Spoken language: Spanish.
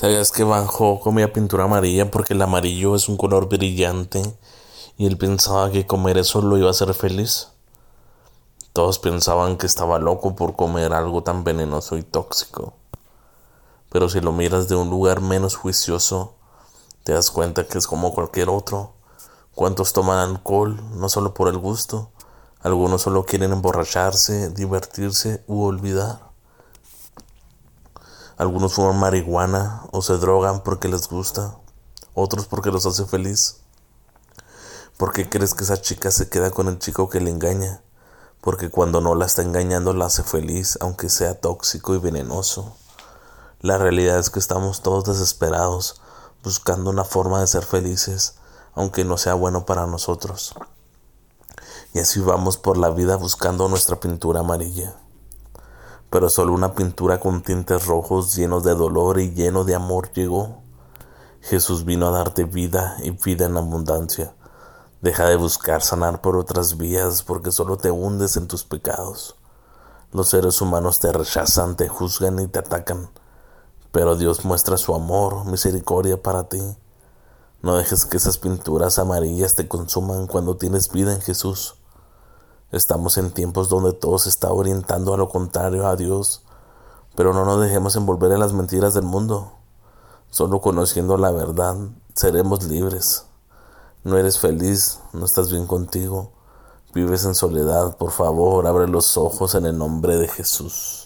¿Sabías que Gogh comía pintura amarilla porque el amarillo es un color brillante y él pensaba que comer eso lo iba a hacer feliz? Todos pensaban que estaba loco por comer algo tan venenoso y tóxico. Pero si lo miras de un lugar menos juicioso, te das cuenta que es como cualquier otro. ¿Cuántos toman alcohol no solo por el gusto? Algunos solo quieren emborracharse, divertirse u olvidar. Algunos fuman marihuana o se drogan porque les gusta, otros porque los hace feliz. ¿Por qué crees que esa chica se queda con el chico que le engaña? Porque cuando no la está engañando la hace feliz, aunque sea tóxico y venenoso. La realidad es que estamos todos desesperados, buscando una forma de ser felices, aunque no sea bueno para nosotros. Y así vamos por la vida buscando nuestra pintura amarilla. Pero solo una pintura con tintes rojos llenos de dolor y lleno de amor llegó. Jesús vino a darte vida y vida en abundancia. Deja de buscar sanar por otras vías porque solo te hundes en tus pecados. Los seres humanos te rechazan, te juzgan y te atacan pero Dios muestra su amor, misericordia para ti. No dejes que esas pinturas amarillas te consuman cuando tienes vida en Jesús. Estamos en tiempos donde todo se está orientando a lo contrario a Dios, pero no nos dejemos envolver en las mentiras del mundo. Solo conociendo la verdad seremos libres. No eres feliz, no estás bien contigo, vives en soledad, por favor, abre los ojos en el nombre de Jesús.